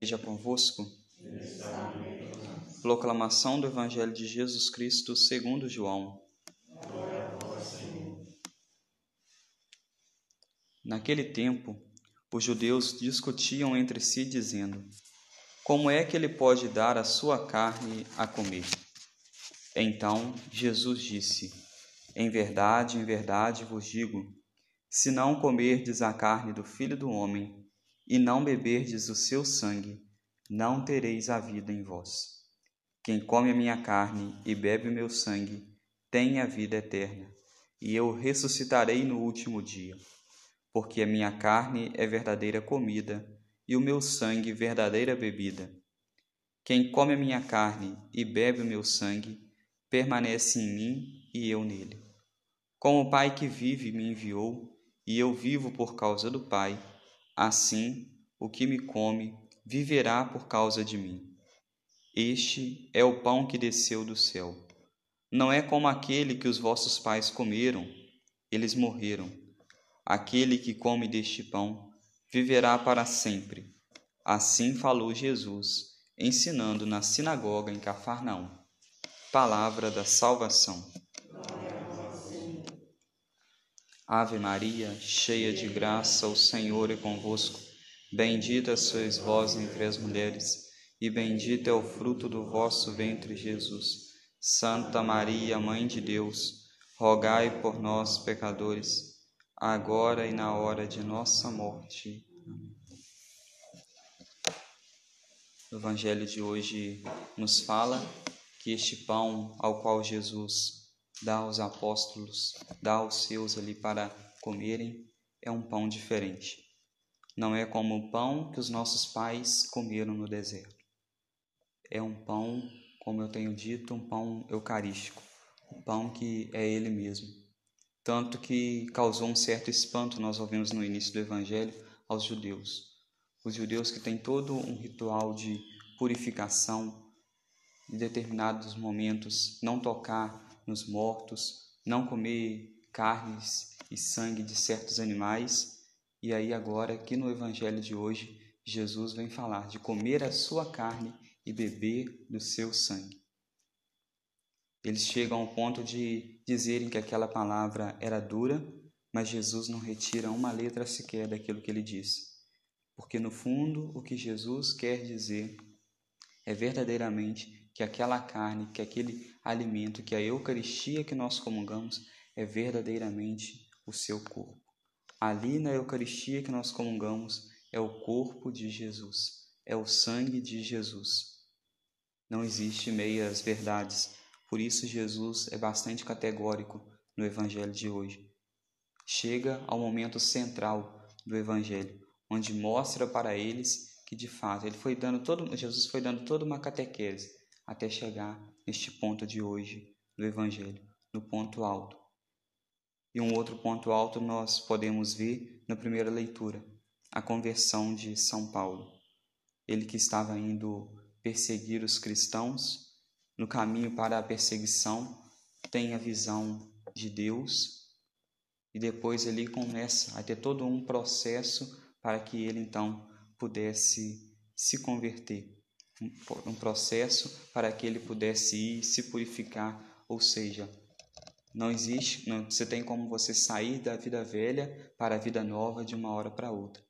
Seja convosco. Proclamação do Evangelho de Jesus Cristo segundo João. Naquele tempo, os judeus discutiam entre si, dizendo: Como é que ele pode dar a sua carne a comer? Então Jesus disse: Em verdade, em verdade vos digo: se não comerdes a carne do Filho do Homem e não beberdes o seu sangue, não tereis a vida em vós. Quem come a minha carne e bebe o meu sangue tem a vida eterna, e eu ressuscitarei no último dia. Porque a minha carne é verdadeira comida e o meu sangue verdadeira bebida. Quem come a minha carne e bebe o meu sangue permanece em mim e eu nele. Como o Pai que vive me enviou, e eu vivo por causa do Pai, assim o que me come viverá por causa de mim. Este é o pão que desceu do céu. Não é como aquele que os vossos pais comeram, eles morreram. Aquele que come deste pão viverá para sempre. Assim falou Jesus, ensinando na sinagoga em Cafarnaum. Palavra da salvação. Ave Maria, cheia de graça, o Senhor é convosco. Bendita sois vós entre as mulheres, e bendito é o fruto do vosso ventre, Jesus. Santa Maria, Mãe de Deus, rogai por nós, pecadores, agora e na hora de nossa morte. O Evangelho de hoje nos fala que este pão ao qual Jesus dá aos apóstolos, dá aos seus ali para comerem, é um pão diferente. Não é como o pão que os nossos pais comeram no deserto. É um pão, como eu tenho dito, um pão eucarístico, um pão que é ele mesmo. Tanto que causou um certo espanto, nós ouvimos no início do Evangelho, aos judeus. Os judeus que têm todo um ritual de purificação, em determinados momentos, não tocar nos mortos, não comer carnes e sangue de certos animais. E aí, agora, aqui no Evangelho de hoje, Jesus vem falar de comer a sua carne e beber do seu sangue. Eles chegam ao ponto de dizerem que aquela palavra era dura, mas Jesus não retira uma letra sequer daquilo que ele disse. Porque no fundo, o que Jesus quer dizer é verdadeiramente que aquela carne, que aquele alimento, que a Eucaristia que nós comungamos é verdadeiramente o seu corpo. Ali na Eucaristia que nós comungamos é o corpo de Jesus, é o sangue de Jesus. Não existe meias verdades, por isso Jesus é bastante categórico no Evangelho de hoje. Chega ao momento central do Evangelho, onde mostra para eles que de fato ele foi dando todo, Jesus foi dando toda uma catequese até chegar neste ponto de hoje do Evangelho, no ponto alto. E um outro ponto alto nós podemos ver na primeira leitura, a conversão de São Paulo. Ele que estava indo perseguir os cristãos, no caminho para a perseguição, tem a visão de Deus e depois ele começa a ter todo um processo para que ele então pudesse se converter um processo para que ele pudesse ir se purificar, ou seja, não existe, não, você tem como você sair da vida velha para a vida nova de uma hora para outra.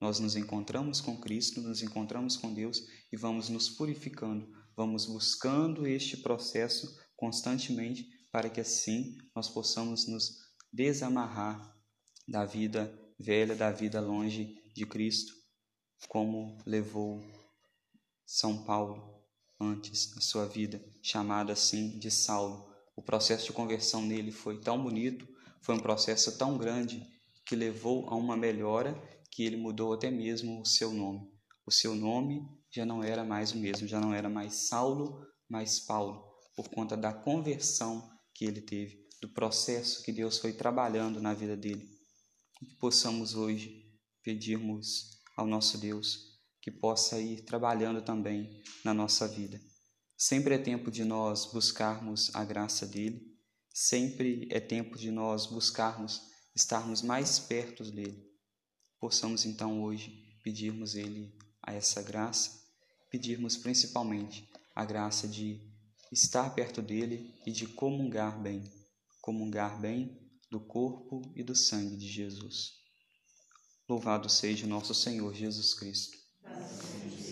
Nós nos encontramos com Cristo, nos encontramos com Deus e vamos nos purificando, vamos buscando este processo constantemente para que assim nós possamos nos desamarrar da vida velha, da vida longe de Cristo, como levou são Paulo antes na sua vida, chamado assim de Saulo. O processo de conversão nele foi tão bonito, foi um processo tão grande que levou a uma melhora que ele mudou até mesmo o seu nome. O seu nome já não era mais o mesmo, já não era mais Saulo, mas Paulo, por conta da conversão que ele teve, do processo que Deus foi trabalhando na vida dele. Que possamos hoje pedirmos ao nosso Deus que possa ir trabalhando também na nossa vida. Sempre é tempo de nós buscarmos a graça dele, sempre é tempo de nós buscarmos estarmos mais perto dele. Possamos então hoje pedirmos ele a essa graça, pedirmos principalmente a graça de estar perto dele e de comungar bem, comungar bem do corpo e do sangue de Jesus. Louvado seja nosso Senhor Jesus Cristo Thanks.